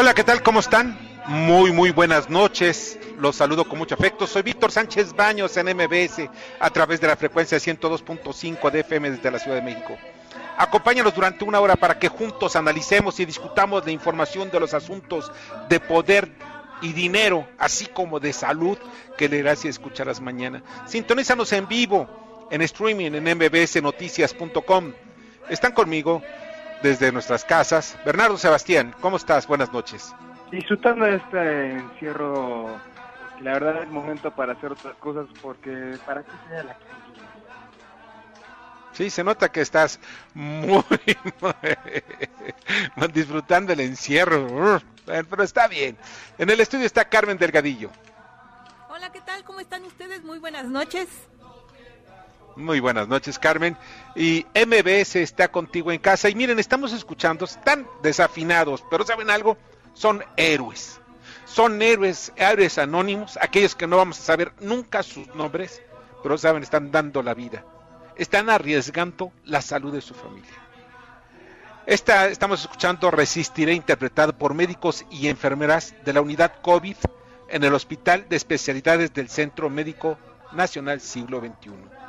Hola, ¿qué tal? ¿Cómo están? Muy, muy buenas noches. Los saludo con mucho afecto. Soy Víctor Sánchez Baños en MBS a través de la frecuencia 102.5 de FM desde la Ciudad de México. Acompáñanos durante una hora para que juntos analicemos y discutamos la información de los asuntos de poder y dinero, así como de salud, que le gracias escucharás mañana. Sintonízanos en vivo, en streaming, en mbsnoticias.com. Están conmigo desde nuestras casas. Bernardo Sebastián, ¿cómo estás? Buenas noches. Disfrutando de este encierro, la verdad es momento para hacer otras cosas porque para qué sea la Sí, se nota que estás muy, disfrutando el encierro, pero está bien. En el estudio está Carmen Delgadillo. Hola, ¿qué tal? ¿Cómo están ustedes? Muy buenas noches. Muy buenas noches, Carmen. Y MBS está contigo en casa. Y miren, estamos escuchando, están desafinados, pero ¿saben algo? Son héroes. Son héroes, héroes anónimos, aquellos que no vamos a saber nunca sus nombres, pero saben, están dando la vida. Están arriesgando la salud de su familia. Esta, estamos escuchando Resistiré, interpretado por médicos y enfermeras de la unidad COVID en el Hospital de Especialidades del Centro Médico Nacional Siglo XXI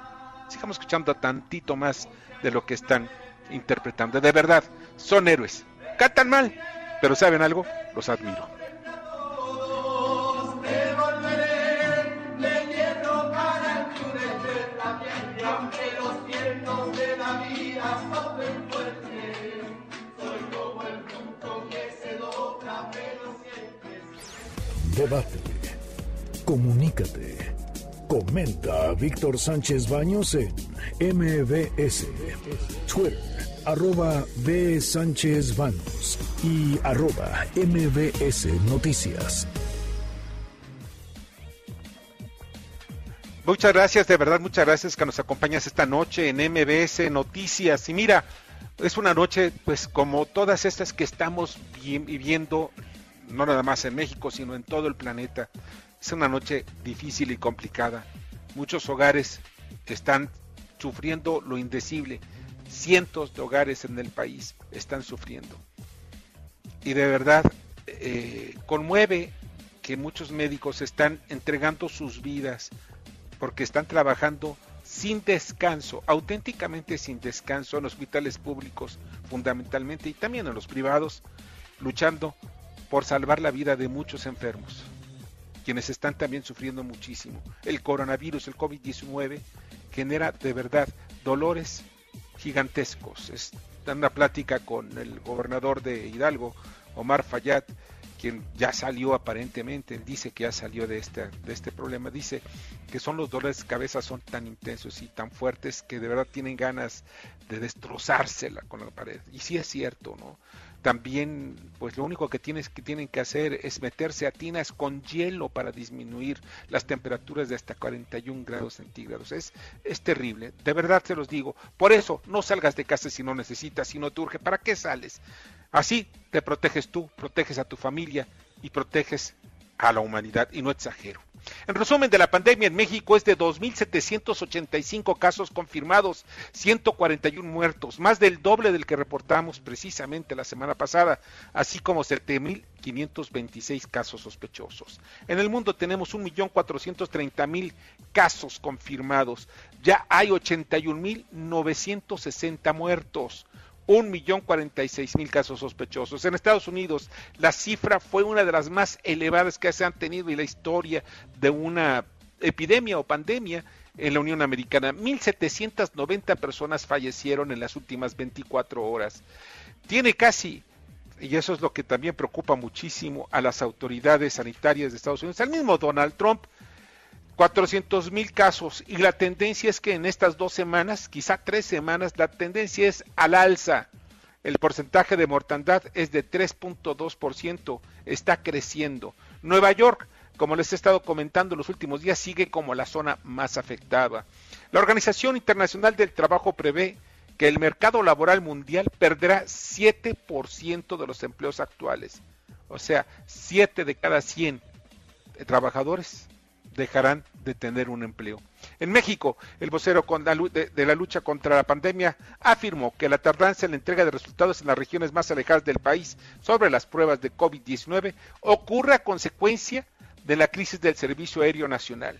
sigamos escuchando tantito más de lo que están interpretando. De verdad, son héroes. Cantan mal, pero ¿saben algo? Los admiro. Debate. Comunícate Comenta Víctor Sánchez Baños en MBS, Twitter, arroba B. Sánchez Baños y arroba MBS Noticias. Muchas gracias, de verdad, muchas gracias que nos acompañas esta noche en MBS Noticias. Y mira, es una noche, pues como todas estas que estamos viviendo, no nada más en México, sino en todo el planeta. Es una noche difícil y complicada. Muchos hogares están sufriendo lo indecible. Cientos de hogares en el país están sufriendo. Y de verdad eh, conmueve que muchos médicos están entregando sus vidas porque están trabajando sin descanso, auténticamente sin descanso en hospitales públicos fundamentalmente y también en los privados, luchando por salvar la vida de muchos enfermos quienes están también sufriendo muchísimo. El coronavirus, el COVID-19, genera de verdad dolores gigantescos. Es una plática con el gobernador de Hidalgo, Omar Fayad, quien ya salió aparentemente, dice que ya salió de este, de este problema, dice que son los dolores de cabeza son tan intensos y tan fuertes que de verdad tienen ganas de destrozársela con la pared. Y sí es cierto, ¿no? También, pues lo único que, tienes, que tienen que hacer es meterse a tinas con hielo para disminuir las temperaturas de hasta 41 grados centígrados. Es, es terrible, de verdad se los digo. Por eso, no salgas de casa si no necesitas, si no te urge. ¿Para qué sales? Así te proteges tú, proteges a tu familia y proteges a la humanidad, y no exagero. En resumen de la pandemia en México es de 2.785 casos confirmados, 141 muertos, más del doble del que reportamos precisamente la semana pasada, así como 7.526 casos sospechosos. En el mundo tenemos 1.430.000 casos confirmados, ya hay 81.960 muertos un millón cuarenta y seis mil casos sospechosos. En Estados Unidos la cifra fue una de las más elevadas que se han tenido en la historia de una epidemia o pandemia en la Unión Americana. 1.790 personas fallecieron en las últimas 24 horas. Tiene casi, y eso es lo que también preocupa muchísimo a las autoridades sanitarias de Estados Unidos, al mismo Donald Trump, 400 mil casos y la tendencia es que en estas dos semanas, quizá tres semanas, la tendencia es al alza. El porcentaje de mortandad es de 3.2%, está creciendo. Nueva York, como les he estado comentando los últimos días, sigue como la zona más afectada. La Organización Internacional del Trabajo prevé que el mercado laboral mundial perderá 7% de los empleos actuales. O sea, 7 de cada 100 trabajadores dejarán de tener un empleo. En México, el vocero de, la lucha contra la pandemia afirmó que la tardanza en la entrega de resultados en las regiones más alejadas del país sobre las pruebas de COVID-19 ocurre a consecuencia de la crisis del Servicio Aéreo Nacional.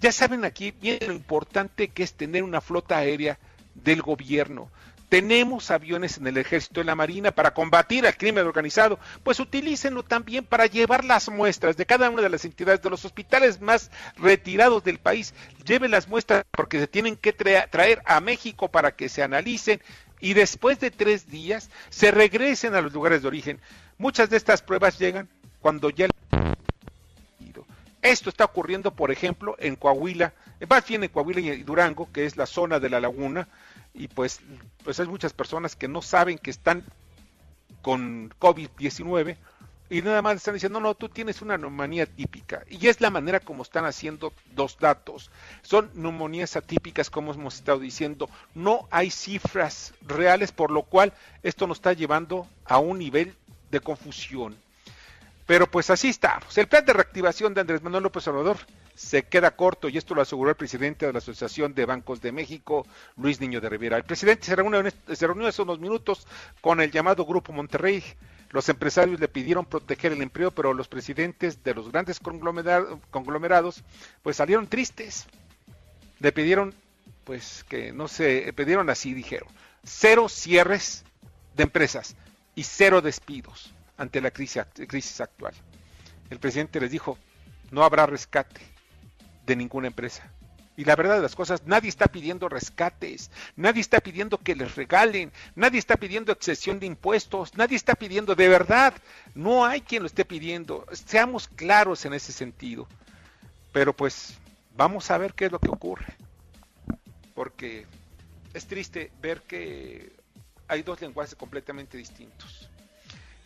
Ya saben aquí bien lo importante que es tener una flota aérea del gobierno. Tenemos aviones en el ejército y la marina para combatir al crimen organizado, pues utilícenlo también para llevar las muestras de cada una de las entidades de los hospitales más retirados del país. Lleven las muestras porque se tienen que traer a México para que se analicen y después de tres días se regresen a los lugares de origen. Muchas de estas pruebas llegan cuando ya esto está ocurriendo, por ejemplo, en Coahuila, más bien en Coahuila y Durango, que es la zona de la laguna, y pues, pues hay muchas personas que no saben que están con COVID-19 y nada más están diciendo, no, no, tú tienes una neumonía típica. Y es la manera como están haciendo dos datos. Son neumonías atípicas, como hemos estado diciendo. No hay cifras reales, por lo cual esto nos está llevando a un nivel de confusión. Pero pues así estamos. El plan de reactivación de Andrés Manuel López Obrador se queda corto y esto lo aseguró el presidente de la Asociación de Bancos de México, Luis Niño de Rivera. El presidente se reunió, se reunió hace unos minutos con el llamado Grupo Monterrey. Los empresarios le pidieron proteger el empleo, pero los presidentes de los grandes conglomerados pues salieron tristes. Le pidieron pues que no se pidieron así, dijeron, cero cierres de empresas y cero despidos ante la crisis, actual. El presidente les dijo, no habrá rescate de ninguna empresa. Y la verdad de las cosas, nadie está pidiendo rescates, nadie está pidiendo que les regalen, nadie está pidiendo excesión de impuestos, nadie está pidiendo de verdad, no hay quien lo esté pidiendo. Seamos claros en ese sentido. Pero pues vamos a ver qué es lo que ocurre. Porque es triste ver que hay dos lenguajes completamente distintos.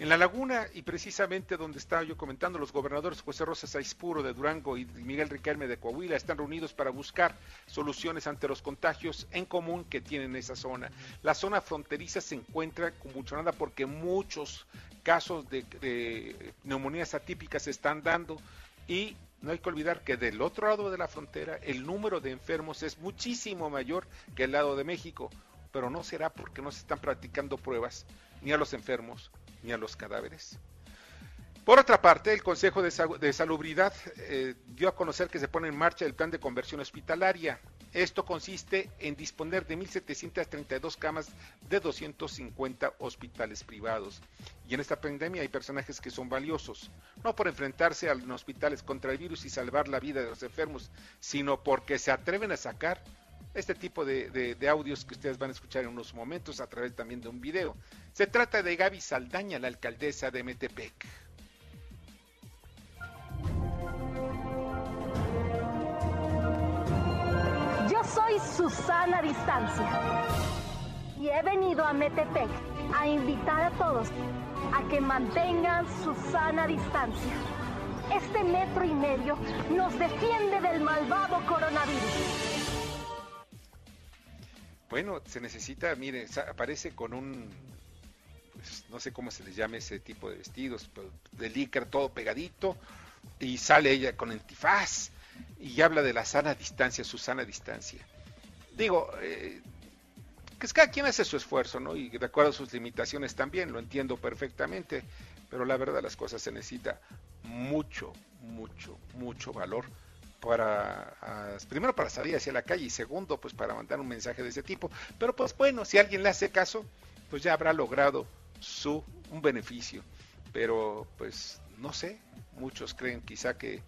En la laguna y precisamente donde estaba yo comentando, los gobernadores José Rosa Saispuro de Durango y Miguel Riquelme de Coahuila están reunidos para buscar soluciones ante los contagios en común que tienen esa zona. La zona fronteriza se encuentra convulsionada porque muchos casos de, de neumonías atípicas se están dando y no hay que olvidar que del otro lado de la frontera el número de enfermos es muchísimo mayor que el lado de México, pero no será porque no se están practicando pruebas ni a los enfermos ni a los cadáveres. Por otra parte, el Consejo de, Salubridad eh, dio a conocer que se pone en marcha el plan de conversión hospitalaria. Esto consiste en disponer de 1.732 camas de 250 hospitales privados. Y en esta pandemia hay personajes que son valiosos, no por enfrentarse a los hospitales contra el virus y salvar la vida de los enfermos, sino porque se atreven a sacar este tipo de, audios que ustedes van a escuchar en unos momentos a través también de un video. Se trata de Gaby Saldaña, la alcaldesa de Metepec. Yo soy Susana Distancia y he venido a Metepec a invitar a todos a que mantengan su sana distancia. Este metro y medio nos defiende del malvado coronavirus. Bueno, se necesita, mire, aparece con un, pues, no sé cómo se le llame ese tipo de vestidos, de licra todo pegadito, y sale ella con antifaz y habla de la sana distancia, su sana distancia. Digo, eh, que es cada quien hace su esfuerzo, ¿no? Y de acuerdo a sus limitaciones también, lo entiendo perfectamente, pero la verdad las cosas se necesita mucho, mucho, mucho valor para primero para salir hacia la calle y segundo pues para mandar un mensaje de ese tipo. Pero pues bueno si alguien le hace caso pues ya habrá logrado su un beneficio. Pero pues no sé muchos creen quizá que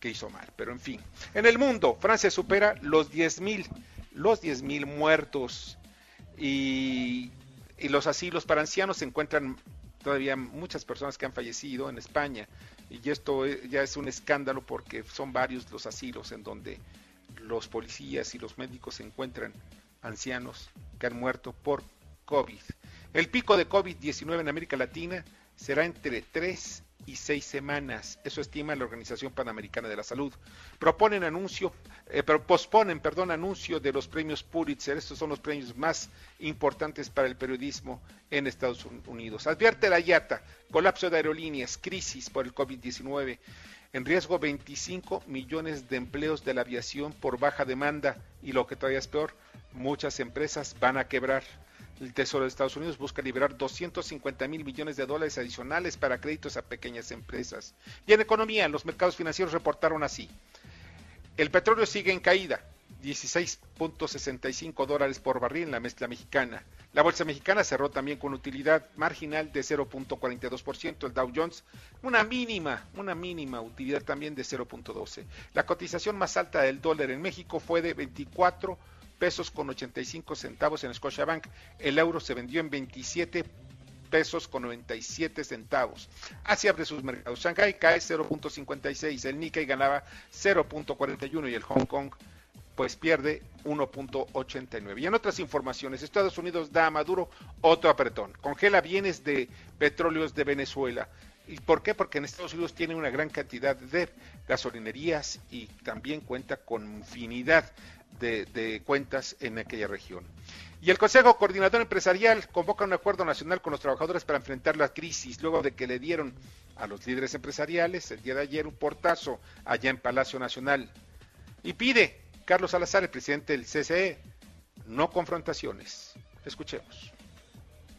que hizo mal. Pero en fin, en el mundo, Francia supera los 10.000, los 10.000 muertos. Y, y los asilos para ancianos se encuentran todavía muchas personas que han fallecido en España y esto ya es un escándalo porque son varios los asilos en donde los policías y los médicos se encuentran ancianos que han muerto por COVID. El pico de COVID-19 en América Latina será entre 3 y 6 semanas. Eso estima la Organización Panamericana de la Salud. Proponen anuncio, eh, pero posponen, perdón, anuncio de los premios Pulitzer. Estos son los premios más importantes para el periodismo en Estados Unidos. Advierte la IATA, colapso de aerolíneas, crisis por el COVID-19. En riesgo 25 millones de empleos de la aviación por baja demanda y lo que todavía es peor, muchas empresas van a quebrar. El Tesoro de Estados Unidos busca liberar 250 mil millones de dólares adicionales para créditos a pequeñas empresas. Y en economía, los mercados financieros reportaron así. El petróleo sigue en caída, 16.65 dólares por barril en la mezcla mexicana. La bolsa mexicana cerró también con utilidad marginal de 0.42%, el Dow Jones una mínima, una mínima utilidad también de 0.12. La cotización más alta del dólar en México fue de 24 pesos con 85 centavos en Scotiabank. El euro se vendió en 27 pesos con 97 centavos. Así abre sus mercados. Shanghai cae 0.56, el Nikkei ganaba 0.41 y el Hong Kong pues pierde 1.89. Y en otras informaciones, Estados Unidos da a Maduro otro apretón. Congela bienes de petróleos de Venezuela. ¿Y por qué? Porque en Estados Unidos tiene una gran cantidad de gasolinerías y también cuenta con infinidad de, cuentas en aquella región. Y el Consejo Coordinador Empresarial convoca un acuerdo nacional con los trabajadores para enfrentar la crisis, luego de que le dieron a los líderes empresariales el día de ayer un portazo allá en Palacio Nacional. Y pide Carlos Salazar, el presidente del CCE, no confrontaciones. Escuchemos.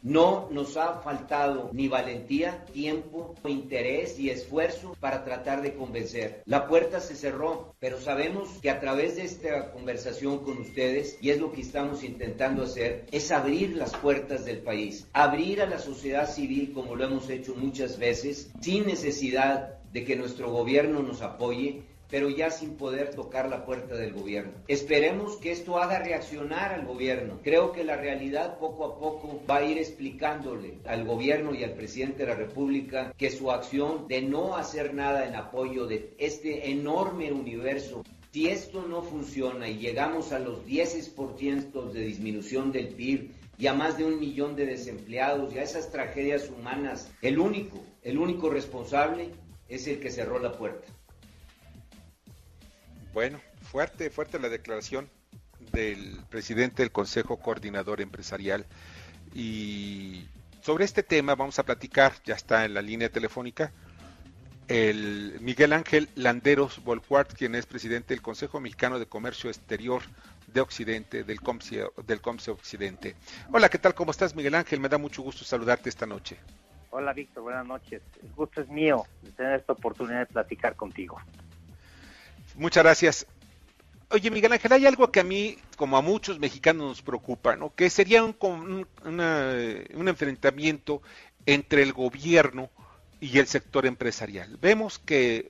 No nos ha faltado ni valentía, tiempo, interés y esfuerzo para tratar de convencer. La puerta se cerró, pero sabemos que a través de esta conversación con ustedes, y es lo que estamos intentando hacer, es abrir las puertas del país, abrir a la sociedad civil como lo hemos hecho muchas veces, sin necesidad de que nuestro gobierno nos apoye, pero ya sin poder tocar la puerta del gobierno. Esperemos que esto haga reaccionar al gobierno. Creo que la realidad poco a poco va a ir explicándole al gobierno y al presidente de la República que su acción de no hacer nada en apoyo de este enorme universo si esto no funciona y llegamos a los 10% de disminución del PIB y a más de un millón de desempleados y a esas tragedias humanas, el único, el único responsable es el que cerró la puerta. Bueno, fuerte, fuerte la declaración del presidente del Consejo Coordinador Empresarial. Y sobre este tema vamos a platicar, ya está en la línea telefónica, el Miguel Ángel Landeros Volquart, quien es presidente del Consejo Mexicano de Comercio Exterior de Occidente, del COMSE, del COMSE Occidente. Hola, ¿qué tal? ¿Cómo estás, Miguel Ángel? Me da mucho gusto saludarte esta noche. Hola, Víctor, buenas noches. El gusto es mío de tener esta oportunidad de platicar contigo. Muchas gracias. Oye, Miguel Ángel, hay algo que a mí, como a muchos mexicanos, nos preocupa, ¿no? Que sería un, un enfrentamiento entre el gobierno y el sector empresarial. Vemos que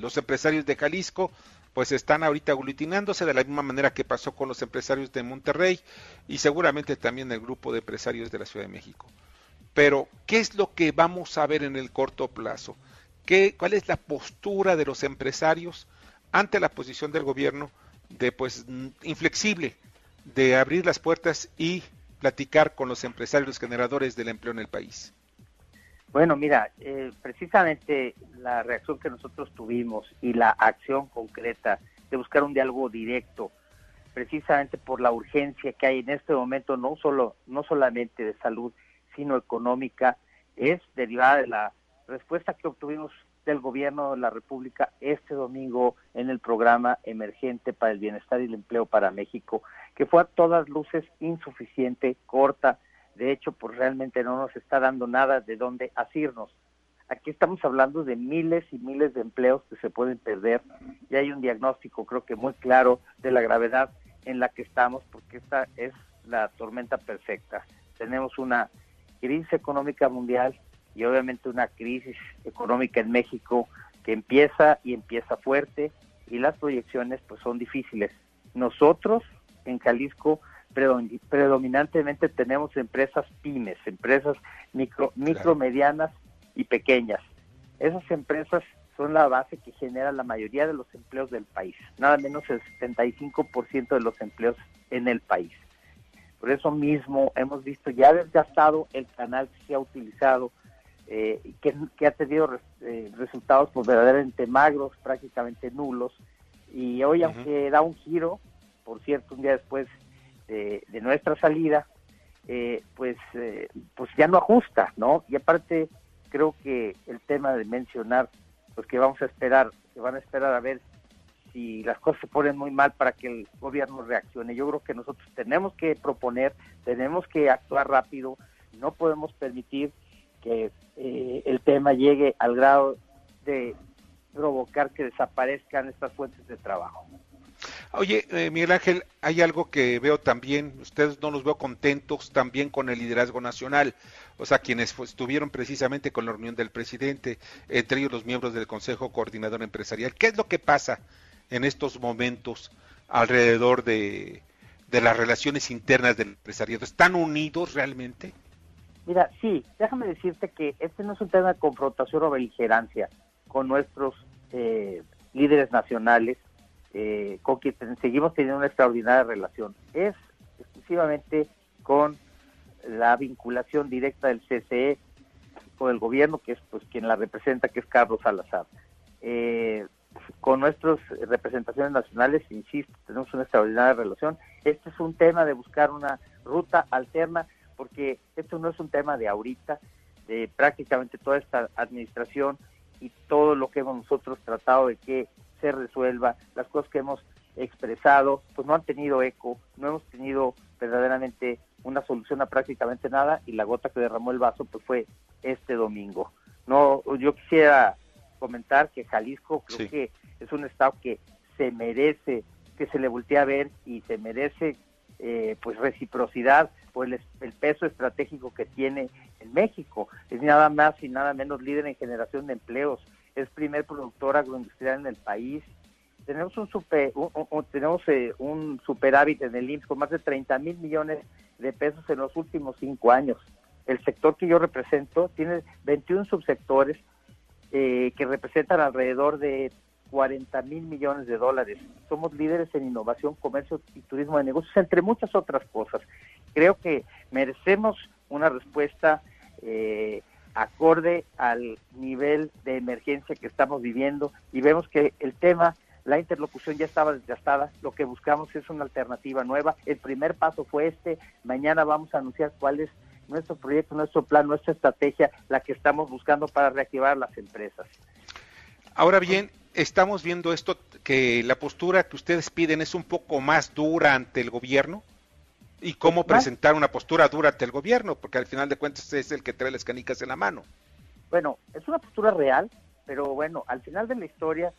los empresarios de Jalisco pues están ahorita aglutinándose de la misma manera que pasó con los empresarios de Monterrey y seguramente también el grupo de empresarios de la Ciudad de México. Pero, ¿qué es lo que vamos a ver en el corto plazo? Cuál es la postura de los empresarios ante la posición del gobierno de pues inflexible de abrir las puertas y platicar con los empresarios generadores del empleo en el país. Bueno, mira, eh, precisamente la reacción que nosotros tuvimos y la acción concreta de buscar un diálogo directo, precisamente por la urgencia que hay en este momento, no solo no solamente de salud, sino económica, es derivada de la respuesta que obtuvimos del gobierno de la República este domingo en el programa emergente para el bienestar y el empleo para México, que fue a todas luces insuficiente, corta, de hecho, pues realmente no nos está dando nada de dónde asirnos. Aquí estamos hablando de miles y miles de empleos que se pueden perder y hay un diagnóstico creo que muy claro de la gravedad en la que estamos porque esta es la tormenta perfecta. Tenemos una crisis económica mundial y obviamente una crisis económica en México que empieza y empieza fuerte y las proyecciones pues son difíciles. Nosotros en Jalisco predominantemente tenemos empresas pymes, empresas micro, micro medianas y pequeñas. Esas empresas son la base que genera la mayoría de los empleos del país, nada menos el 75% de los empleos en el país. Por eso mismo hemos visto ya desgastado el canal que se ha utilizado, eh, que, que, ha tenido eh, resultados pues, verdaderamente magros, prácticamente nulos, y hoy aunque da un giro, por cierto, un día después de, nuestra salida, eh, pues, eh, pues ya no ajusta, ¿no? Y aparte creo que el tema de mencionar, pues que vamos a esperar, que van a esperar a ver si las cosas se ponen muy mal para que el gobierno reaccione. Yo creo que nosotros tenemos que proponer, tenemos que actuar rápido, no podemos permitir que eh, el tema llegue al grado de provocar que desaparezcan estas fuentes de trabajo. Oye, eh, Miguel Ángel, hay algo que veo también, ustedes no los veo contentos también con el liderazgo nacional, o sea, quienes estuvieron precisamente con la reunión del presidente, entre ellos los miembros del Consejo Coordinador Empresarial. ¿Qué es lo que pasa en estos momentos alrededor de, de las relaciones internas del empresariado? ¿Están unidos realmente? Mira, sí, déjame decirte que este no es un tema de confrontación o beligerancia con nuestros eh, líderes nacionales, eh, con quien seguimos teniendo una extraordinaria relación. Es exclusivamente con la vinculación directa del CCE con el gobierno, que es pues quien la representa, que es Carlos Salazar. Eh, con nuestras representaciones nacionales, insisto, tenemos una extraordinaria relación. Este es un tema de buscar una ruta alterna, porque esto no es un tema de ahorita, de prácticamente toda esta administración y todo lo que hemos nosotros tratado de que se resuelva, las cosas que hemos expresado, pues no han tenido eco, no hemos tenido verdaderamente una solución a prácticamente nada y la gota que derramó el vaso pues fue este domingo. No, yo quisiera comentar que Jalisco creo que es un estado que se merece que se le voltee a ver y se merece eh, pues reciprocidad por el, el, peso estratégico que tiene en México. Es nada más y nada menos líder en generación de empleos. Es primer productor agroindustrial en el país. Tenemos un super, tenemos eh, un superávit en el IMSS con más de 30 mil millones de pesos en los últimos cinco años. El sector que yo represento tiene 21 subsectores eh, que representan alrededor de 40 mil millones de dólares. Somos líderes en innovación, comercio y turismo de negocios, entre muchas otras cosas. Creo que merecemos una respuesta eh, acorde al nivel de emergencia que estamos viviendo y vemos que el tema, la interlocución ya estaba desgastada, lo que buscamos es una alternativa nueva. El primer paso fue este, mañana vamos a anunciar cuál es nuestro proyecto, nuestro plan, nuestra estrategia, la que estamos buscando para reactivar las empresas. Ahora bien, estamos viendo esto, que la postura que ustedes piden es un poco más dura ante el gobierno. ¿Y cómo presentar una postura dura ante el gobierno? Porque al final de cuentas es el que trae las canicas en la mano. Bueno, es una postura real, pero bueno, al final de la historia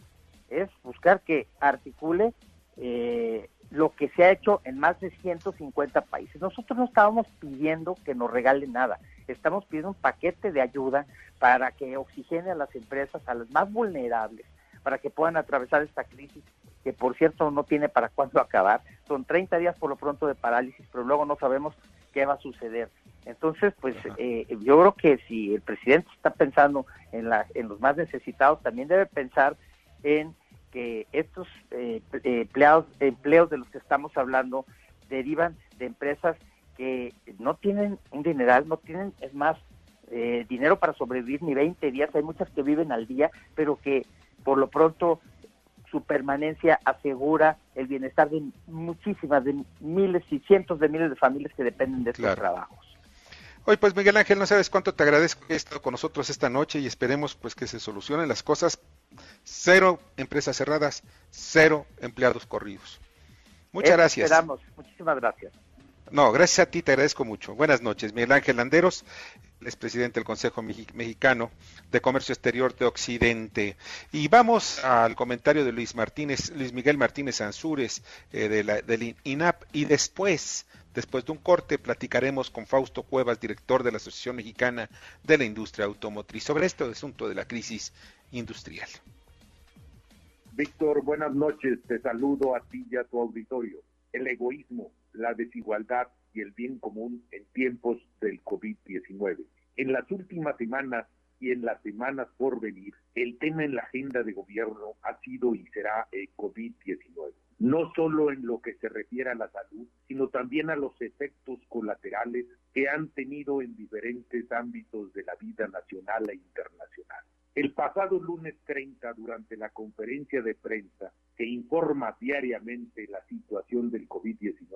es buscar que articule eh, lo que se ha hecho en más de 150 países. Nosotros no estábamos pidiendo que nos regalen nada, estamos pidiendo un paquete de ayuda para que oxigene a las empresas, a las más vulnerables, para que puedan atravesar esta crisis que por cierto no tiene para cuándo acabar. Son 30 días por lo pronto de parálisis, pero luego no sabemos qué va a suceder. Entonces, pues eh, yo creo que si el presidente está pensando en, la, en los más necesitados, también debe pensar en que estos eh, empleados, empleos de los que estamos hablando derivan de empresas que no tienen un dineral, no tienen, es más, eh, dinero para sobrevivir ni 20 días, hay muchas que viven al día, pero que por lo pronto su permanencia asegura el bienestar de muchísimas, de miles y cientos de miles de familias que dependen de estos trabajos. Hoy pues Miguel Ángel, no sabes cuánto te agradezco que estado con nosotros esta noche y esperemos pues que se solucionen las cosas. Cero empresas cerradas, cero empleados corridos. Muchas gracias. Esperamos. Muchísimas gracias. No, gracias a ti, te agradezco mucho. Buenas noches, Miguel Ángel Landeros, es presidente del Consejo Mexicano de Comercio Exterior de Occidente. Y vamos al comentario de Luis Martínez, Luis Miguel Martínez Ansúrez eh, de la, del INAP y después, después de un corte, platicaremos con Fausto Cuevas, director de la Asociación Mexicana de la Industria Automotriz, sobre este asunto de la crisis industrial. Víctor, buenas noches, te saludo a ti y a tu auditorio. El egoísmo la desigualdad el bien común en tiempos del COVID-19. En las últimas semanas y en las semanas por venir, el tema en la agenda de gobierno ha sido y será el COVID-19. No solo en lo que se refiere a la salud, sino también a los efectos colaterales que han tenido en diferentes ámbitos de la vida nacional e internacional. El pasado lunes 30, durante la conferencia de prensa que informa diariamente la situación del COVID-19,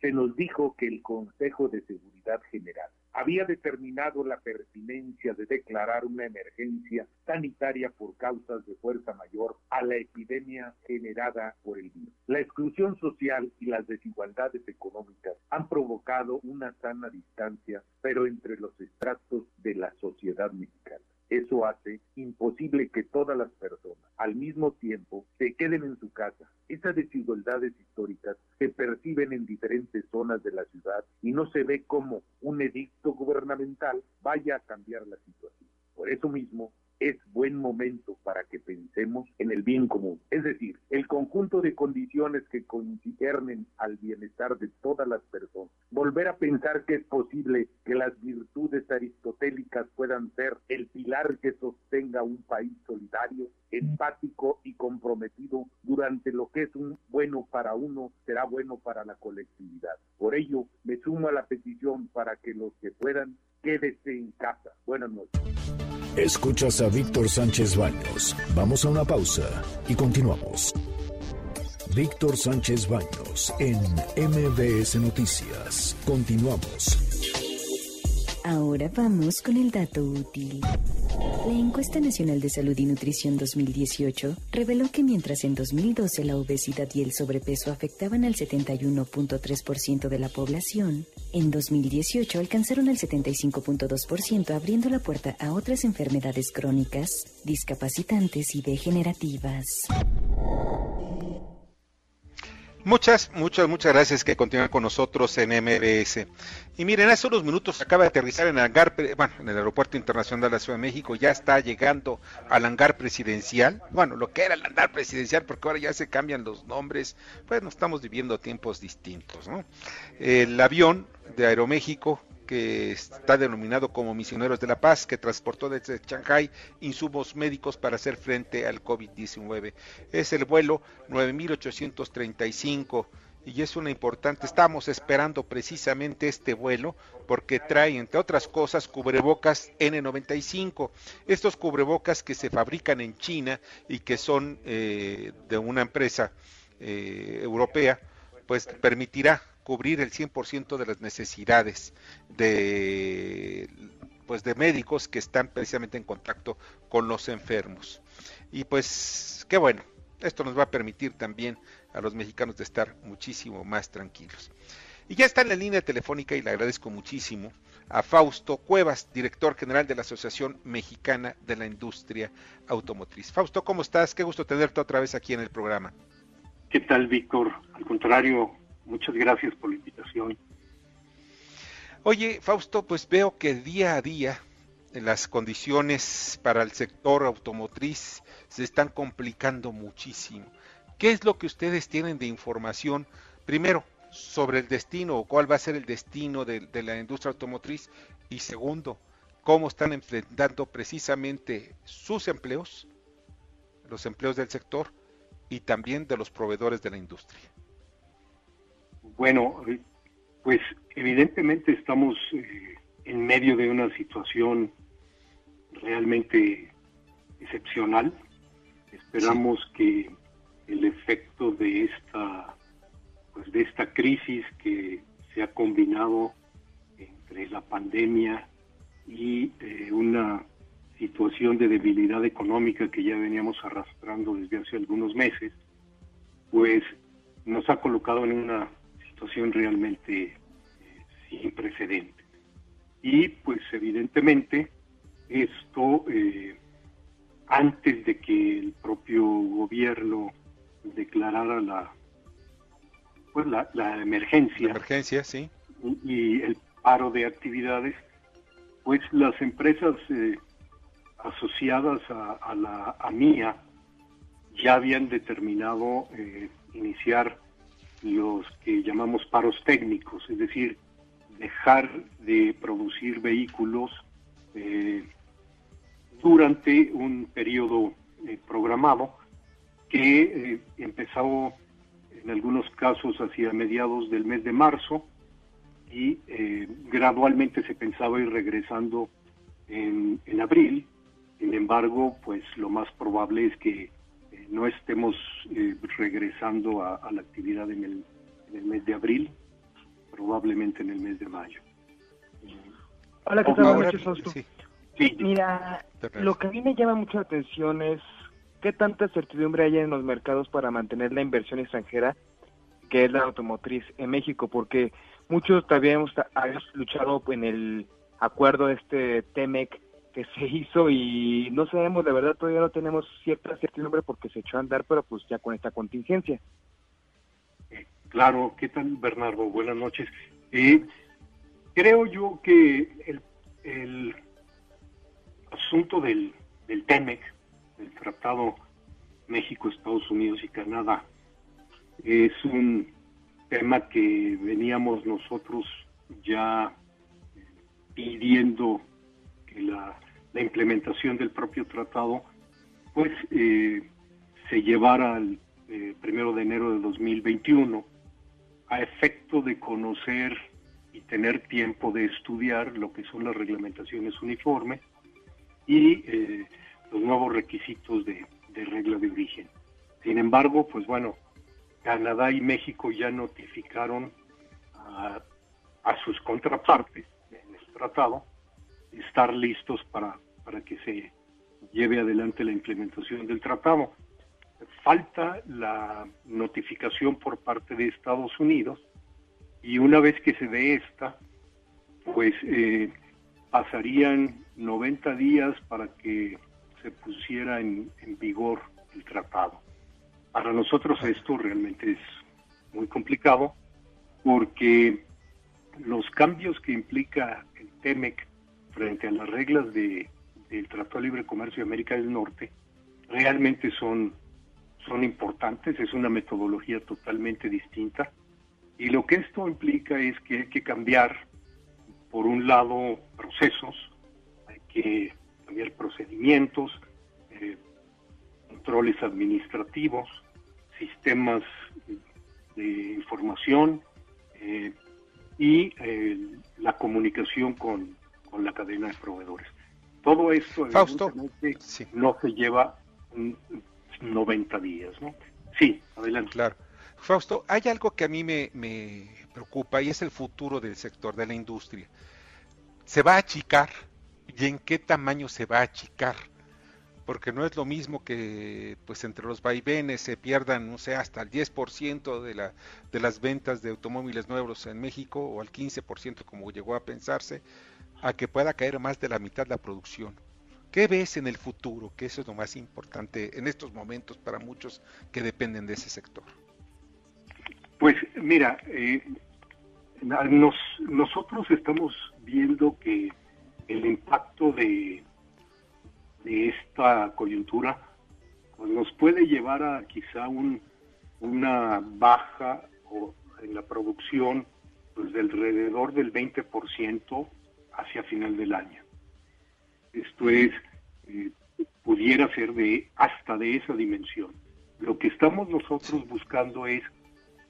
se nos dijo que el Consejo de Seguridad General había determinado la pertinencia de declarar una emergencia sanitaria por causas de fuerza mayor a la epidemia generada por el virus. La exclusión social y las desigualdades económicas han provocado una sana distancia, pero entre los estratos de la sociedad mexicana. Eso hace imposible que todas las personas al mismo tiempo se queden en su casa. Esas desigualdades históricas se perciben en diferentes zonas de la ciudad y no se ve como un edicto gubernamental vaya a cambiar la situación. Por eso mismo, es buen momento para que pensemos en el bien común, es decir, el conjunto de condiciones que conciernen al bienestar de todas las personas. Volver a pensar que es posible que las virtudes aristotélicas puedan ser el pilar que sostenga un país solidario, empático y comprometido durante lo que es un bueno para uno será bueno para la colectividad. Por ello, me sumo a la petición para que los que puedan quédese en casa. Buenas noches. Escuchas a Víctor Sánchez Baños. Vamos a una pausa y continuamos. Víctor Sánchez Baños en MBS Noticias. Continuamos. Ahora vamos con el dato útil. La encuesta nacional de salud y nutrición 2018 reveló que mientras en 2012 la obesidad y el sobrepeso afectaban al 71.3% de la población, en 2018 alcanzaron el 75.2% abriendo la puerta a otras enfermedades crónicas, discapacitantes y degenerativas. Muchas, muchas, muchas gracias que continúan con nosotros en MBS. Y miren, hace unos minutos acaba de aterrizar en el hangar, bueno, en el Aeropuerto Internacional de la Ciudad de México, ya está llegando al hangar presidencial, bueno, lo que era el hangar presidencial, porque ahora ya se cambian los nombres, pues no estamos viviendo tiempos distintos, ¿no? El avión de Aeroméxico que está denominado como Misioneros de la Paz, que transportó desde Shanghai insumos médicos para hacer frente al COVID-19. Es el vuelo 9835 y es una importante, estamos esperando precisamente este vuelo porque trae, entre otras cosas, cubrebocas N95. Estos cubrebocas que se fabrican en China y que son eh, de una empresa eh, europea, pues permitirá cubrir el 100% de las necesidades de pues de médicos que están precisamente en contacto con los enfermos. Y pues qué bueno, esto nos va a permitir también a los mexicanos de estar muchísimo más tranquilos. Y ya está en la línea telefónica y le agradezco muchísimo a Fausto Cuevas, director general de la Asociación Mexicana de la Industria Automotriz. Fausto, ¿cómo estás? Qué gusto tenerte otra vez aquí en el programa. ¿Qué tal, Víctor? Al contrario, Muchas gracias por la invitación. Oye, Fausto, pues veo que día a día las condiciones para el sector automotriz se están complicando muchísimo. ¿Qué es lo que ustedes tienen de información, primero, sobre el destino o cuál va a ser el destino de, de la industria automotriz? Y segundo, cómo están enfrentando precisamente sus empleos, los empleos del sector y también de los proveedores de la industria. Bueno, pues evidentemente estamos eh, en medio de una situación realmente excepcional. Esperamos que el efecto de esta pues de esta crisis que se ha combinado entre la pandemia y eh, una situación de debilidad económica que ya veníamos arrastrando desde hace algunos meses, pues nos ha colocado en una situación realmente sin precedentes. Y pues evidentemente esto, eh, antes de que el propio gobierno declarara la, pues la, emergencia, emergencia sí. y, el paro de actividades, pues las empresas eh, asociadas a, la AMIA ya habían determinado eh, iniciar los que llamamos paros técnicos, es decir, dejar de producir vehículos eh, durante un periodo eh, programado que eh, empezó en algunos casos hacia mediados del mes de marzo y gradualmente se pensaba ir regresando en, en, abril. Sin embargo, pues lo más probable es que no estemos regresando a, la actividad en el, en el mes de abril, probablemente en el mes de mayo. Hola, ¿qué tal? Buenas noches, Mira, lo que a mí me llama mucho la atención es qué tanta certidumbre hay en los mercados para mantener la inversión extranjera, que es la automotriz en México, porque muchos todavía hemos, luchado en el acuerdo este TEMEC que se hizo y no sabemos, de verdad todavía no tenemos cierta certidumbre porque se echó a andar, pero pues ya con esta contingencia. Claro, ¿qué tal Bernardo? Buenas noches. Eh, creo yo que el, asunto del TEMEC, del Tratado México, Estados Unidos y Canadá, es un tema que veníamos nosotros ya pidiendo que la, implementación del propio tratado pues eh, se llevara al eh, primero de enero de 2021 a efecto de conocer y tener tiempo de estudiar lo que son las reglamentaciones uniformes y eh, los nuevos requisitos de, regla de origen. Sin embargo, pues bueno, Canadá y México ya notificaron a, sus contrapartes en el tratado estar listos para, para que se lleve adelante la implementación del tratado. Falta la notificación por parte de Estados Unidos y una vez que se dé esta, pues eh, pasarían 90 días para que se pusiera en, vigor el tratado. Para nosotros esto realmente es muy complicado porque los cambios que implica el TEMEC frente a las reglas de, del Tratado de Libre Comercio de América del Norte realmente son, son importantes, es una metodología totalmente distinta y lo que esto implica es que hay que cambiar, por un lado, procesos, hay que cambiar procedimientos, eh, controles administrativos, sistemas de información eh, y eh, la comunicación con, la cadena de proveedores. Todo esto Fausto, no se lleva 90 días, ¿no? Sí, adelante. Claro. Fausto, hay algo que a mí me, preocupa y es el futuro del sector de la industria. ¿Se va a achicar? ¿Y en qué tamaño se va a achicar? Porque no es lo mismo que pues entre los vaivenes se pierdan, no sé, hasta el 10% de, la, de las ventas de automóviles nuevos en México o al 15% como llegó a pensarse, a que pueda caer más de la mitad la producción. ¿Qué ves en el futuro? Que eso es lo más importante en estos momentos para muchos que dependen de ese sector. Pues mira, eh, nosotros estamos viendo que el impacto de, esta coyuntura pues, nos puede llevar a quizá un, una baja en la producción pues, de alrededor del 20% hacia final del año. Esto es, eh, pudiera ser de hasta de esa dimensión. Lo que estamos nosotros buscando es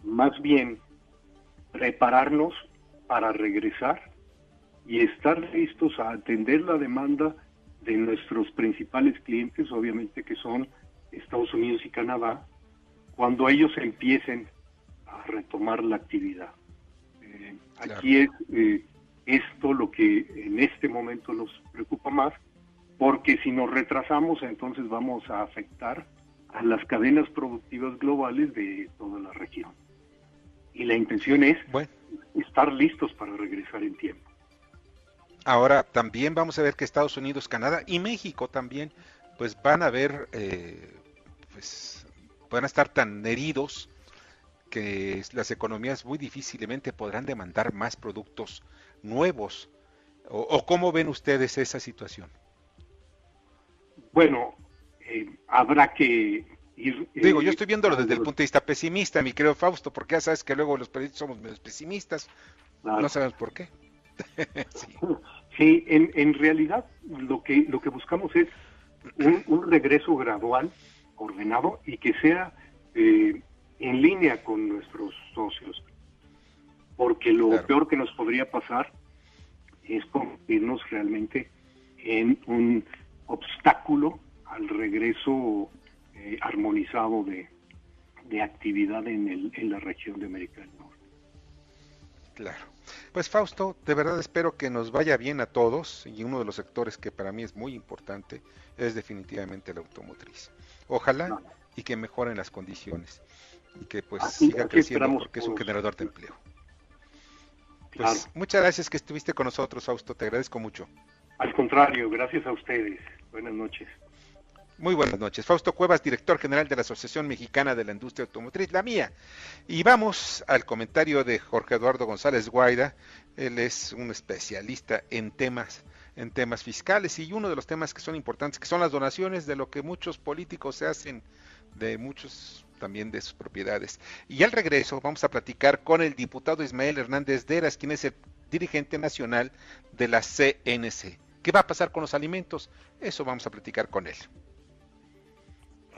más bien prepararnos para regresar y estar listos a atender la demanda de nuestros principales clientes, obviamente que son Estados Unidos y Canadá, cuando ellos empiecen a retomar la actividad. Eh, aquí es eh, esto lo que en este momento nos preocupa más, porque si nos retrasamos entonces vamos a afectar a las cadenas productivas globales de toda la región y la intención es estar listos para regresar en tiempo. Ahora también vamos a ver que Estados Unidos, Canadá y México también, pues van a ver, eh, pues van a estar tan heridos que las economías muy difícilmente podrán demandar más productos nuevos. ¿O, cómo ven ustedes esa situación? Bueno, eh, habrá que ir... Digo, yo estoy viéndolo desde el punto de vista pesimista, mi querido Fausto, porque ya sabes que luego los periodistas somos menos pesimistas, no sabemos por qué. sí, en, en, realidad lo que, lo que buscamos es un, regreso gradual, ordenado y que sea eh, en línea con nuestros socios. Porque lo peor que nos podría pasar es convertirnos realmente en un obstáculo al regreso eh, armonizado de, de actividad en, el, en la región de América del Norte. Claro. Pues Fausto, de verdad espero que nos vaya bien a todos y uno de los sectores que para mí es muy importante es definitivamente la automotriz. Ojalá y que mejoren las condiciones y que pues siga creciendo porque es un generador de empleo. Pues muchas gracias que estuviste con nosotros, Fausto, te agradezco mucho. Al contrario, gracias a ustedes. Buenas noches. Muy buenas noches. Fausto Cuevas, director general de la Asociación Mexicana de la Industria Automotriz, la mía. Y vamos al comentario de Jorge Eduardo González Guaida. Él es un especialista en temas en temas fiscales y uno de los temas que son importantes, que son las donaciones de lo que muchos políticos se hacen de muchos también de sus propiedades. Y al regreso vamos a platicar con el diputado Ismael Hernández Deras, quien es el dirigente nacional de la CNC. ¿Qué va a pasar con los alimentos? Eso vamos a platicar con él.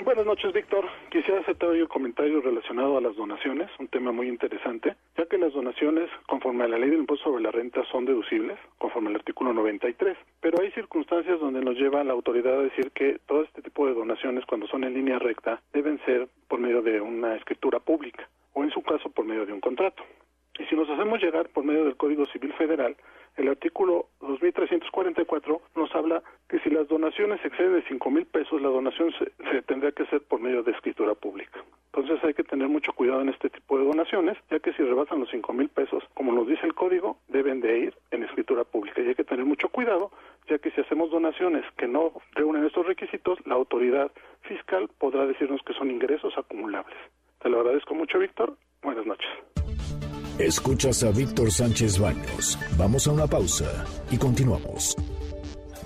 Buenas noches, Víctor. Quisiera hacer hoy un comentario relacionado a las donaciones, un tema muy interesante, ya que las donaciones, conforme a la ley del impuesto sobre la renta, son deducibles, conforme al artículo 93. Pero hay circunstancias donde nos lleva la autoridad a decir que todo este tipo de donaciones, cuando son en línea recta, deben ser por medio de una escritura pública, o en su caso por medio de un contrato. Y si nos hacemos llegar por medio del Código Civil Federal, el artículo 2344 nos habla que si las donaciones exceden de 5 mil pesos, la donación se, tendría que hacer por medio de escritura pública. Entonces hay que tener mucho cuidado en este tipo de donaciones, ya que si rebasan los 5 mil pesos, como nos dice el código, deben de ir en escritura pública. Y hay que tener mucho cuidado, ya que si hacemos donaciones que no reúnen estos requisitos, la autoridad fiscal podrá decirnos que son ingresos acumulables. Te lo agradezco mucho, Víctor. Buenas noches. Escuchas a Víctor Sánchez Baños. Vamos a una pausa y continuamos.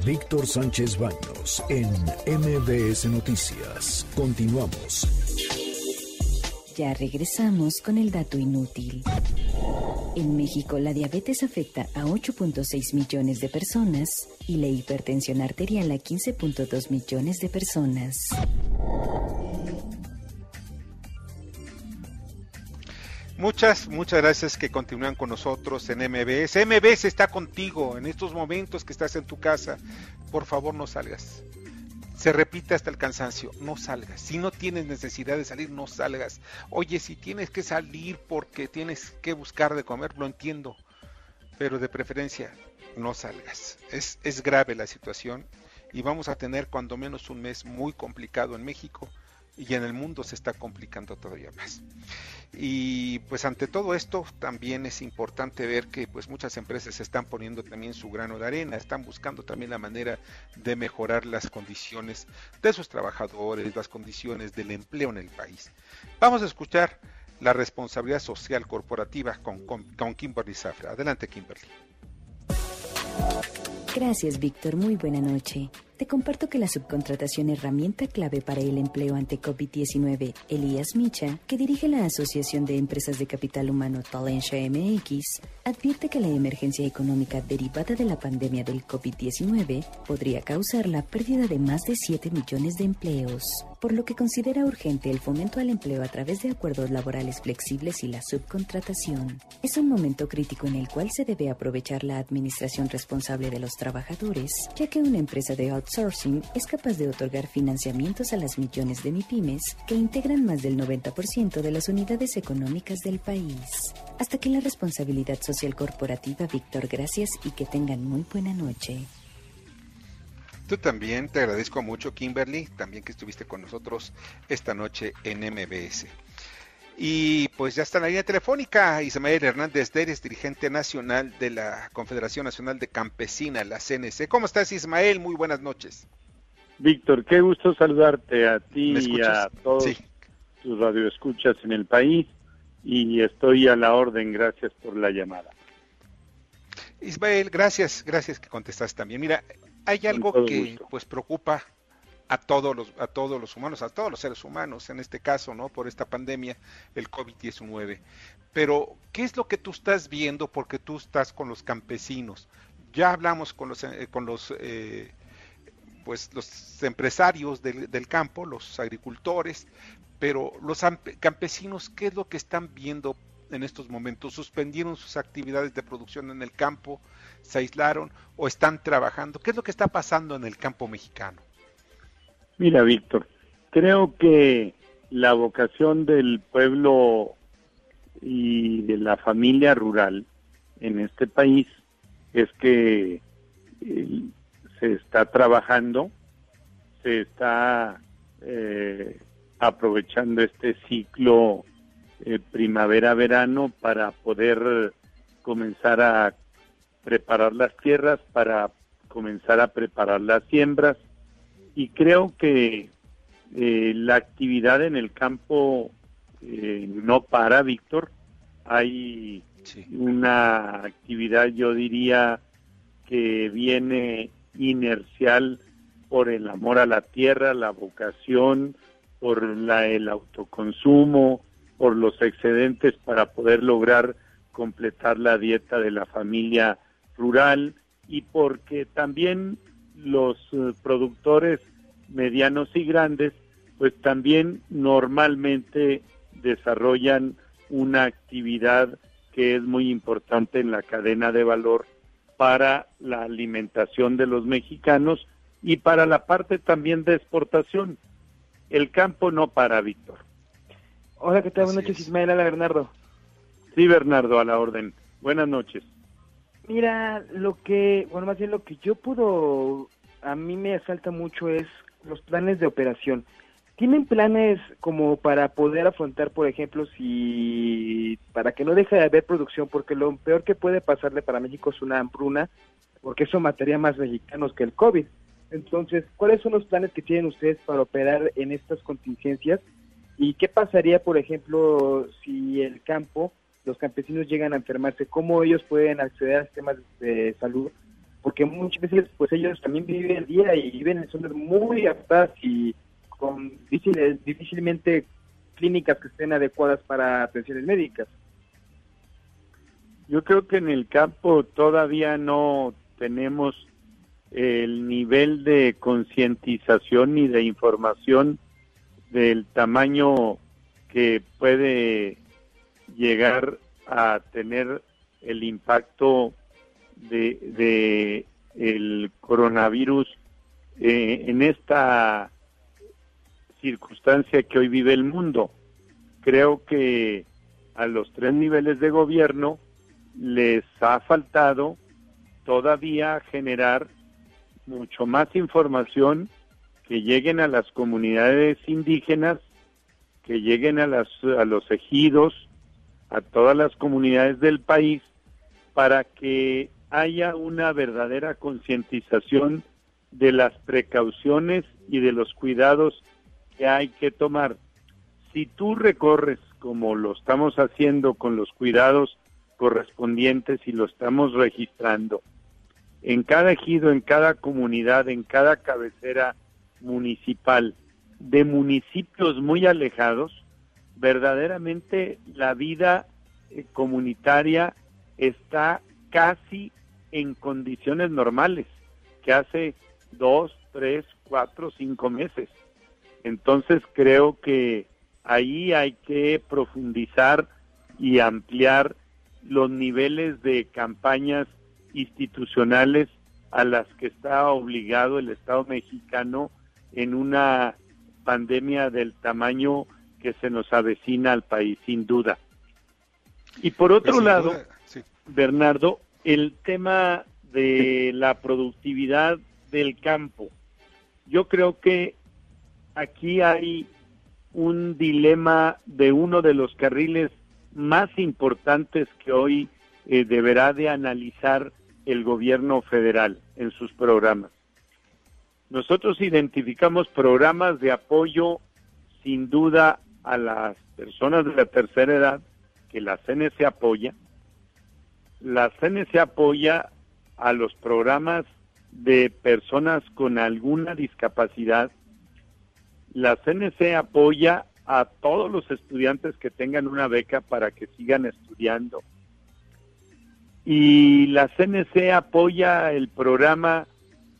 Víctor Sánchez Baños en MBS Noticias. Continuamos. Ya regresamos con el dato inútil. En México la diabetes afecta a 8.6 millones de personas y la hipertensión arterial a 15.2 millones de personas. Muchas, muchas gracias que continúan con nosotros en MBS. MBS está contigo en estos momentos que estás en tu casa. Por favor, no salgas. Se repite hasta el cansancio, no salgas. Si no tienes necesidad de salir, no salgas. Oye, si tienes que salir porque tienes que buscar de comer, lo entiendo. Pero de preferencia, no salgas. Es, es grave la situación y vamos a tener cuando menos un mes muy complicado en México y en el mundo se está complicando todavía más. Y pues ante todo esto también es importante ver que pues muchas empresas están poniendo también su grano de arena, están buscando también la manera de mejorar las condiciones de sus trabajadores, las condiciones del empleo en el país. Vamos a escuchar la responsabilidad social corporativa con, con, con Kimberly Zafra. Adelante Kimberly. Gracias Víctor, muy buena noche. Te comparto que la subcontratación herramienta clave para el empleo ante COVID-19, Elías Micha, que dirige la Asociación de Empresas de Capital Humano Talentia MX, advierte que la emergencia económica derivada de la pandemia del COVID-19 podría causar la pérdida de más de 7 millones de empleos, por lo que considera urgente el fomento al empleo a través de acuerdos laborales flexibles y la subcontratación. Es un momento crítico en el cual se debe aprovechar la administración responsable de los trabajadores, ya que una empresa de outsourcing es capaz de otorgar financiamientos a las millones de MIPIMES que integran más del 90% de las unidades económicas del país. Hasta que la responsabilidad social corporativa, Víctor, gracias y que tengan muy buena noche. Tú también, te agradezco mucho, Kimberly, también que estuviste con nosotros esta noche en MBS. Y pues ya está en la línea telefónica Ismael Hernández Deres, dirigente nacional de la Confederación Nacional de Campesina, la CNC. ¿Cómo estás Ismael? Muy buenas noches. Víctor, qué gusto saludarte a ti y a todos tus radioescuchas en el país y estoy a la orden, gracias por la llamada. Ismael, gracias, gracias que contestas también. Mira, hay algo que pues preocupa a todos los a todos los humanos, a todos los seres humanos en este caso, ¿no? Por esta pandemia, el COVID-19. Pero ¿qué es lo que tú estás viendo porque tú estás con los campesinos? Ya hablamos con los eh, con los eh, pues los empresarios del, del, campo, los agricultores, pero los campesinos, ¿qué es lo que están viendo en estos momentos? ¿Suspendieron sus actividades de producción en el campo? ¿Se aislaron o están trabajando? ¿Qué es lo que está pasando en el campo mexicano? Mira, Víctor, creo que la vocación del pueblo y de la familia rural en este país es que eh, se está trabajando, se está eh, aprovechando este ciclo eh, primavera-verano para poder comenzar a preparar las tierras, para comenzar a preparar las siembras y creo que eh, la actividad en el campo eh, no para, Víctor. Hay una actividad, yo diría, que viene inercial por el amor a la tierra, la vocación, por la, el autoconsumo, por los excedentes para poder lograr completar la dieta de la familia rural y porque también los eh, productores medianos y grandes, pues también normalmente desarrollan una actividad que es muy importante en la cadena de valor para la alimentación de los mexicanos y para la parte también de exportación. El campo no para, Víctor. Hola, ¿qué tal? Buenas noches, Ismael. Hola, Bernardo. Sí, Bernardo, a la orden. Buenas noches. Mira, lo que, bueno, más bien lo que yo puedo, a mí me asalta mucho es los planes de operación. ¿Tienen planes como para poder afrontar, por ejemplo, si para que no deje de haber producción, porque lo peor que puede pasarle para México es una hambruna, porque eso mataría más mexicanos que el COVID. Entonces, ¿cuáles son los planes que tienen ustedes para operar en estas contingencias? ¿Y qué pasaría, por ejemplo, si el campo los campesinos llegan a enfermarse, cómo ellos pueden acceder a sistemas de salud, porque muchas veces pues ellos también viven el día y viven en zonas muy aptas y con difícilmente clínicas que estén adecuadas para atenciones médicas. Yo creo que en el campo todavía no tenemos el nivel de concientización y de información del tamaño que puede llegar a tener el impacto de, el coronavirus eh, en esta circunstancia que hoy vive el mundo. Creo que a los tres niveles de gobierno les ha faltado todavía generar mucho más información que lleguen a las comunidades indígenas, que lleguen a, las, a los ejidos, a todas las comunidades del país para que haya una verdadera concientización de las precauciones y de los cuidados que hay que tomar. Si tú recorres como lo estamos haciendo con los cuidados correspondientes y lo estamos registrando, en cada ejido, en cada comunidad, en cada cabecera municipal, de municipios muy alejados, verdaderamente la vida eh, comunitaria está casi en condiciones normales, que hace dos, tres, cuatro, cinco meses. Entonces creo que ahí hay que profundizar y ampliar los niveles de campañas institucionales a las que está obligado el Estado mexicano en una pandemia del tamaño que se nos avecina al país, sin duda. Y por otro pues, lado, Bernardo, el tema de la productividad del campo. Yo creo que aquí hay un dilema de uno de los carriles más importantes que hoy eh, deberá de analizar el gobierno federal en sus programas. Nosotros identificamos programas de apoyo sin duda a las personas de la tercera edad que la CNC apoya. La CNC apoya a los programas de personas con alguna discapacidad. La CNC apoya a todos los estudiantes que tengan una beca para que sigan estudiando. Y la CNC apoya el programa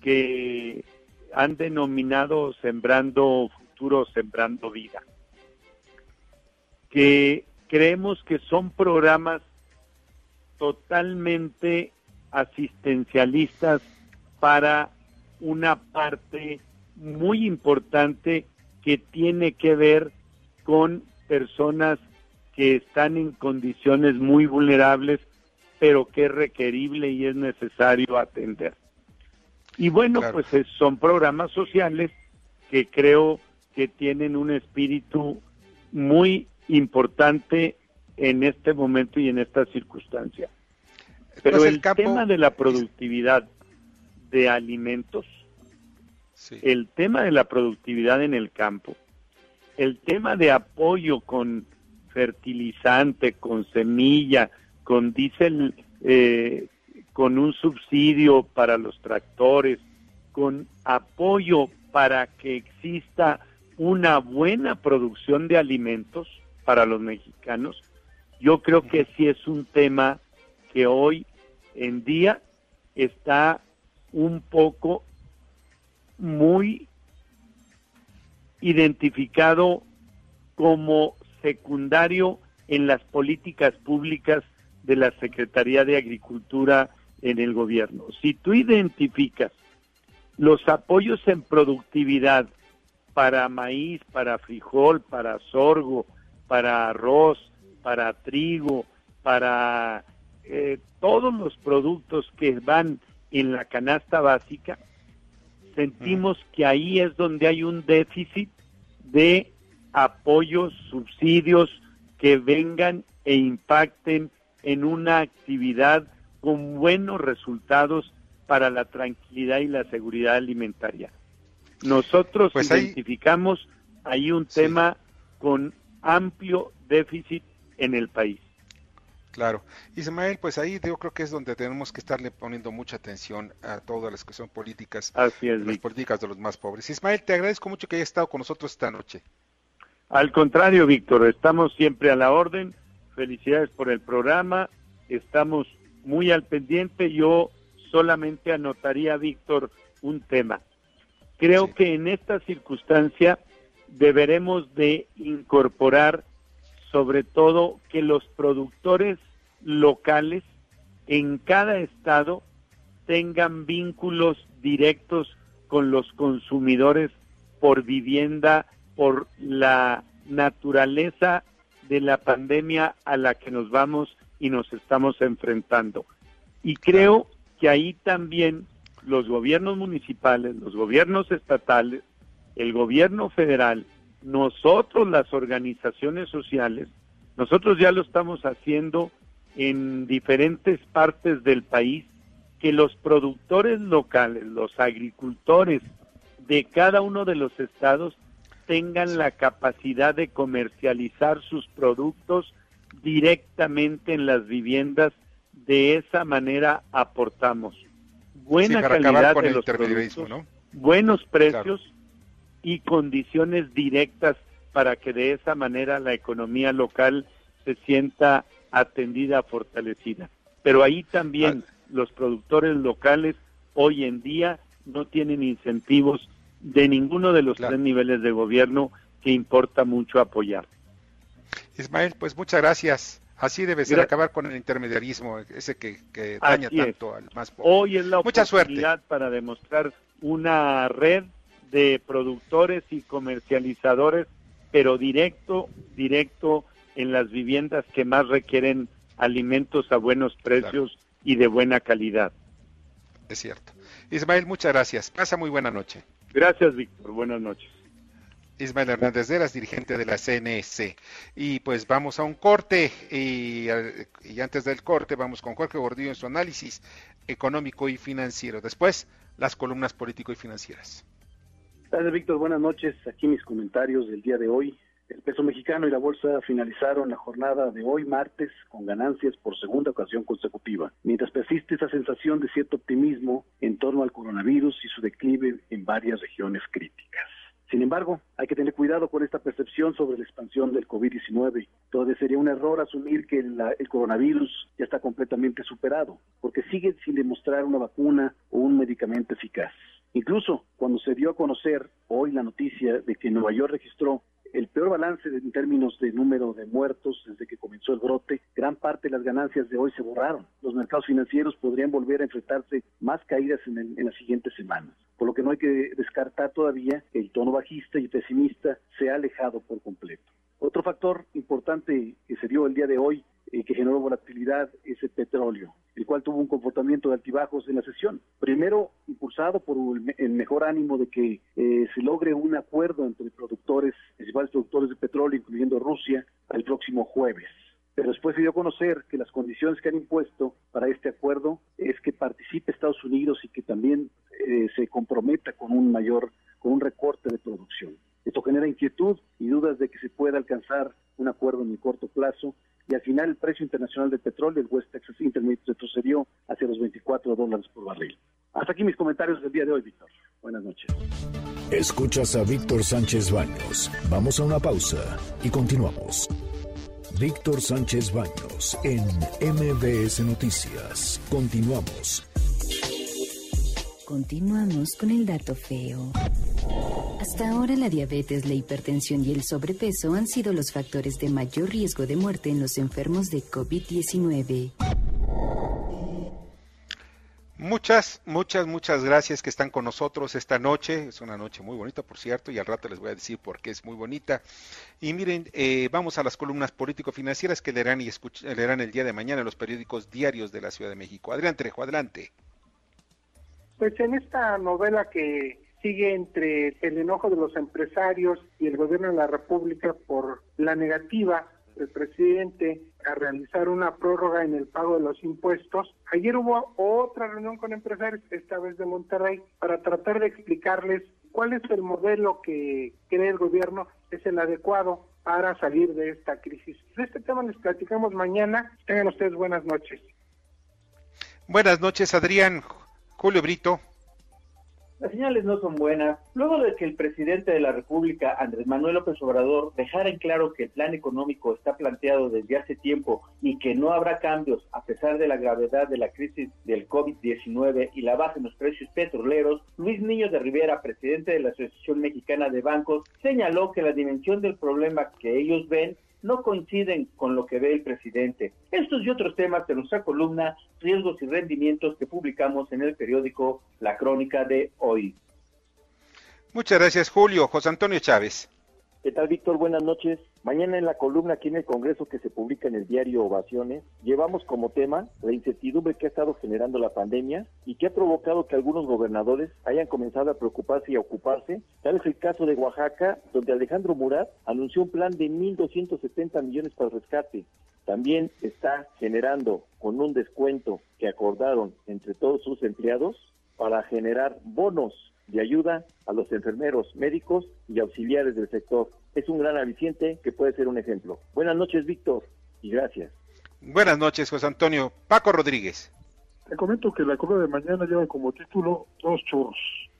que han denominado Sembrando Futuro, Sembrando Vida, que creemos que son programas totalmente asistencialistas para una parte muy importante que tiene que ver con personas que están en condiciones muy vulnerables, pero que es requerible y es necesario atender. Y bueno, pues son programas sociales que creo que tienen un espíritu muy importante en este momento y en esta circunstancia. Pero el, tema de la productividad de alimentos, el tema de la productividad en el campo, el tema de apoyo con fertilizante, con semilla, con diésel, eh, con un subsidio para los tractores, con apoyo para que exista una buena producción de alimentos para los mexicanos, yo creo que sí es un tema que hoy en día está un poco muy identificado como secundario en las políticas públicas de la Secretaría de Agricultura en el gobierno. Si tú identificas los apoyos en productividad para maíz, para frijol, para sorgo, para arroz, para trigo, para eh, todos los productos que van en la canasta básica, sentimos que ahí es donde hay un déficit de apoyos, subsidios que vengan e impacten en una actividad con buenos resultados para la tranquilidad y la seguridad alimentaria. Nosotros pues identificamos ahí un tema con amplio déficit en el país. Claro. Ismael, pues ahí yo creo que es donde tenemos que estarle poniendo mucha atención a todas las que son políticas, Así es, las políticas de los más pobres. Ismael, te agradezco mucho que hayas estado con nosotros esta noche. Al contrario, Víctor, estamos siempre a la orden. Felicidades por el programa. Estamos muy al pendiente. Yo solamente anotaría, Víctor, un tema. Creo que en esta circunstancia deberemos de incorporar sobre todo que los productores locales en cada estado tengan vínculos directos con los consumidores por vivienda, por la naturaleza de la pandemia a la que nos vamos y nos estamos enfrentando. Y creo que ahí también los gobiernos municipales, los gobiernos estatales, el gobierno federal, nosotros las organizaciones sociales, nosotros ya lo estamos haciendo en diferentes partes del país, que los productores locales, los agricultores de cada uno de los estados tengan la capacidad de comercializar sus productos directamente en las viviendas. De esa manera aportamos buena calidad de los productos, buenos precios y condiciones directas para que de esa manera la economía local se sienta atendida, fortalecida. Pero ahí también ah. los productores locales hoy en día no tienen incentivos de ninguno de los tres niveles de gobierno que importa mucho apoyar. Ismael, pues muchas gracias. Así debe ser acabar con el intermediarismo, ese que, daña tanto al más pobre. Hoy es la oportunidad para demostrar una red de productores y comercializadores, pero directo, directo en las viviendas que más requieren alimentos a buenos precios y de buena calidad. Es cierto. Ismael, muchas gracias. Pasa muy buena noche. Gracias, Víctor. Buenas noches. Ismael Hernández Deras, dirigente de la CNC. Y pues vamos a un corte y, y, antes del corte vamos con Jorge Gordillo en su análisis económico y financiero. Después, las columnas político y financieras. Gracias, Víctor. Buenas noches. Aquí mis comentarios del día de hoy. El peso mexicano y la bolsa finalizaron la jornada de hoy martes con ganancias por segunda ocasión consecutiva, mientras persiste esa sensación de cierto optimismo en torno al coronavirus y su declive en varias regiones críticas. Sin embargo, hay que tener cuidado con esta percepción sobre la expansión del COVID-19. Todavía sería un error asumir que el coronavirus ya está completamente superado, porque sigue sin demostrar una vacuna o un medicamento eficaz. Incluso cuando se dio a conocer hoy la noticia de que Nueva York registró el peor balance en términos de número de muertos desde que comenzó el brote, gran parte de las ganancias de hoy se borraron. Los mercados financieros podrían volver a enfrentarse más caídas en, en las siguientes semanas, por lo que no hay que descartar todavía que el tono bajista y pesimista se ha alejado por completo. Otro factor importante que se dio el día de hoy eh, que generó volatilidad es el petróleo, el cual tuvo un comportamiento de altibajos en la sesión. Primero, impulsado por el mejor ánimo de que eh, se logre un acuerdo entre productores, principales productores de petróleo, incluyendo Rusia, el próximo jueves. Pero después se dio a conocer que las condiciones que han impuesto para este acuerdo es que participe Estados Unidos y que también eh, se comprometa con un mayor, con un recorte de producción. Esto genera inquietud y dudas de que se pueda alcanzar un acuerdo en el corto plazo y al final el precio internacional del petróleo, el West Texas Intermediate, retrocedió hacia los 24 dólares por barril. Hasta aquí mis comentarios del día de hoy, Víctor. Buenas noches. Escuchas a Víctor Sánchez Baños. Vamos a una pausa y continuamos. Víctor Sánchez Baños en MBS Noticias. Continuamos. Continuamos con el dato feo. Hasta ahora la diabetes, la hipertensión y el sobrepeso han sido los factores de mayor riesgo de muerte en los enfermos de COVID-19. Muchas, muchas, muchas gracias que están con nosotros esta noche. Es una noche muy bonita, por cierto, y al rato les voy a decir por qué es muy bonita. Y miren, eh, vamos a las columnas político-financieras que leerán, y leerán el día de mañana en los periódicos diarios de la Ciudad de México. Adrián Trejo, adelante. Pues en esta novela que sigue entre el enojo de los empresarios y el gobierno de la República por la negativa del presidente a realizar una prórroga en el pago de los impuestos. Ayer hubo otra reunión con empresarios, esta vez de Monterrey, para tratar de explicarles cuál es el modelo que cree el gobierno es el adecuado para salir de esta crisis. De este tema les platicamos mañana. Tengan ustedes buenas noches. Buenas noches, Adrián. Julio Brito. Las señales no son buenas. Luego de que el presidente de la República, Andrés Manuel López Obrador, dejara en claro que el plan económico está planteado desde hace tiempo y que no habrá cambios a pesar de la gravedad de la crisis del COVID-19 y la baja en los precios petroleros, Luis Niño de Rivera, presidente de la Asociación Mexicana de Bancos, señaló que la dimensión del problema que ellos ven no coinciden con lo que ve el presidente. Estos y otros temas de nuestra columna Riesgos y Rendimientos que publicamos en el periódico La Crónica de hoy. Muchas gracias, Julio. José Antonio Chávez. ¿Qué tal, Víctor? Buenas noches. Mañana en la columna aquí en el Congreso que se publica en el diario Ovaciones, llevamos como tema la incertidumbre que ha estado generando la pandemia y que ha provocado que algunos gobernadores hayan comenzado a preocuparse y ocuparse. Tal es el caso de Oaxaca, donde Alejandro Murat anunció un plan de 1.270 millones para el rescate. También está generando con un descuento que acordaron entre todos sus empleados para generar bonos de ayuda a los enfermeros, médicos y auxiliares del sector. Es un gran aliciente que puede ser un ejemplo. Buenas noches, Víctor, y gracias. Buenas noches, José Antonio. Paco Rodríguez. Te comento que la columna de mañana lleva como título Dos churros.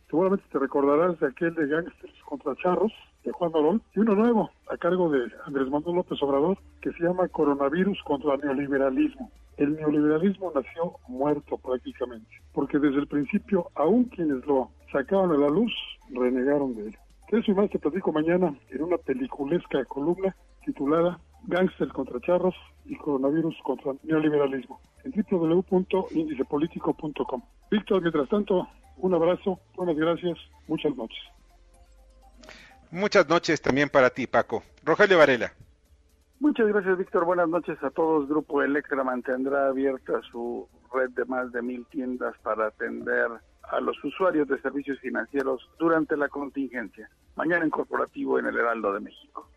Seguramente te recordarás de aquel de Gangsters contra Charros, de Juan Dorón, y uno nuevo, a cargo de Andrés Manuel López Obrador, que se llama Coronavirus contra Neoliberalismo. El neoliberalismo nació muerto prácticamente, porque desde el principio, aún quienes lo sacaban a la luz, renegaron de él. Eso y más te platico mañana en una peliculesca columna titulada Gangster contra charros y coronavirus contra neoliberalismo en www.indicepolitico.com. Víctor, mientras tanto, un abrazo, buenas gracias, muchas noches. Muchas noches también para ti, Paco. Rogelio Varela. Muchas gracias, Víctor. Buenas noches a todos. Grupo Electra mantendrá abierta su red de más de mil tiendas para atender a los usuarios de servicios financieros durante la contingencia. Mañana en corporativo en el Heraldo de México.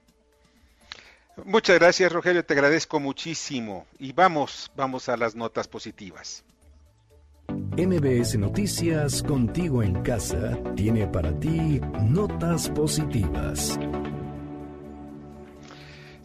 Muchas gracias, Rogelio, te agradezco muchísimo. Y vamos, vamos a las notas positivas. MBS Noticias, contigo en casa, tiene para ti notas positivas.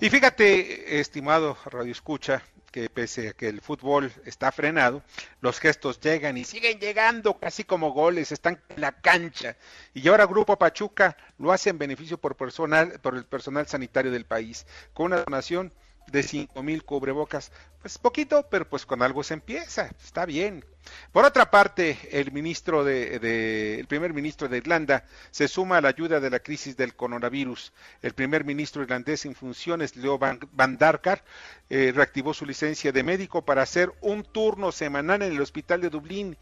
Y fíjate, estimado Radio Escucha, que pese a que el fútbol está frenado, los gestos llegan y siguen llegando casi como goles, están en la cancha. Y ahora Grupo Pachuca lo hace en beneficio por, personal, por el personal sanitario del país, con una donación de cinco mil cubrebocas. Pues poquito, pero pues con algo se empieza, está bien. Por otra parte, el ministro de, el primer ministro de Irlanda se suma a la ayuda de la crisis del coronavirus. El primer ministro irlandés en funciones, Leo Van, Van Darkar, eh, reactivó su licencia de médico para hacer un turno semanal en el hospital de Dublín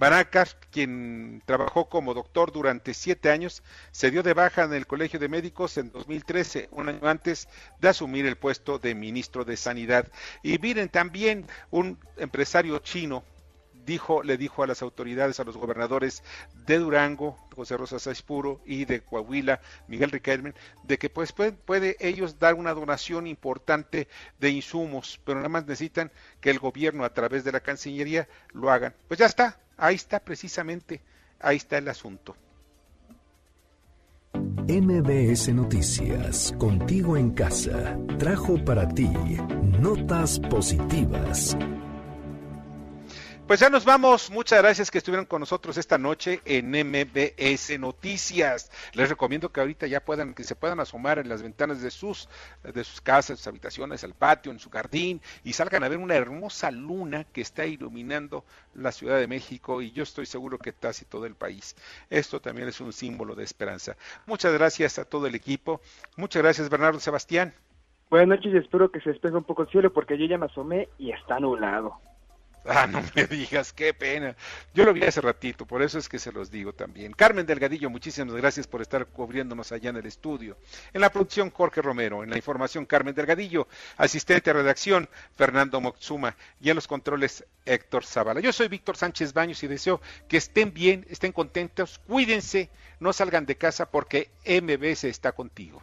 Baracas, quien trabajó como doctor durante siete años, se dio de baja en el Colegio de Médicos en 2013, un año antes de asumir el puesto de ministro de Sanidad. Y miren, también un empresario chino dijo, le dijo a las autoridades, a los gobernadores de Durango, José Rosa Puro, y de Coahuila, Miguel Riquelme, de que pues pueden puede ellos dar una donación importante de insumos, pero nada más necesitan que el gobierno a través de la Cancillería lo hagan. Pues ya está, Ahí está precisamente, ahí está el asunto. MBS Noticias, contigo en casa, trajo para ti notas positivas. Pues ya nos vamos. Muchas gracias que estuvieron con nosotros esta noche en MBS Noticias. Les recomiendo que ahorita ya puedan, que se puedan asomar en las ventanas de sus, de sus casas, sus habitaciones, al patio, en su jardín y salgan a ver una hermosa luna que está iluminando la Ciudad de México y yo estoy seguro que casi todo el país. Esto también es un símbolo de esperanza. Muchas gracias a todo el equipo. Muchas gracias Bernardo Sebastián. Buenas noches y espero que se despeje un poco el cielo porque yo ya me asomé y está nublado. Ah, no me digas, qué pena. Yo lo vi hace ratito, por eso es que se los digo también. Carmen Delgadillo, muchísimas gracias por estar cubriéndonos allá en el estudio. En la producción, Jorge Romero. En la información, Carmen Delgadillo. Asistente a redacción, Fernando Moxuma. Y en los controles, Héctor Zavala. Yo soy Víctor Sánchez Baños y deseo que estén bien, estén contentos, cuídense, no salgan de casa porque MBS está contigo.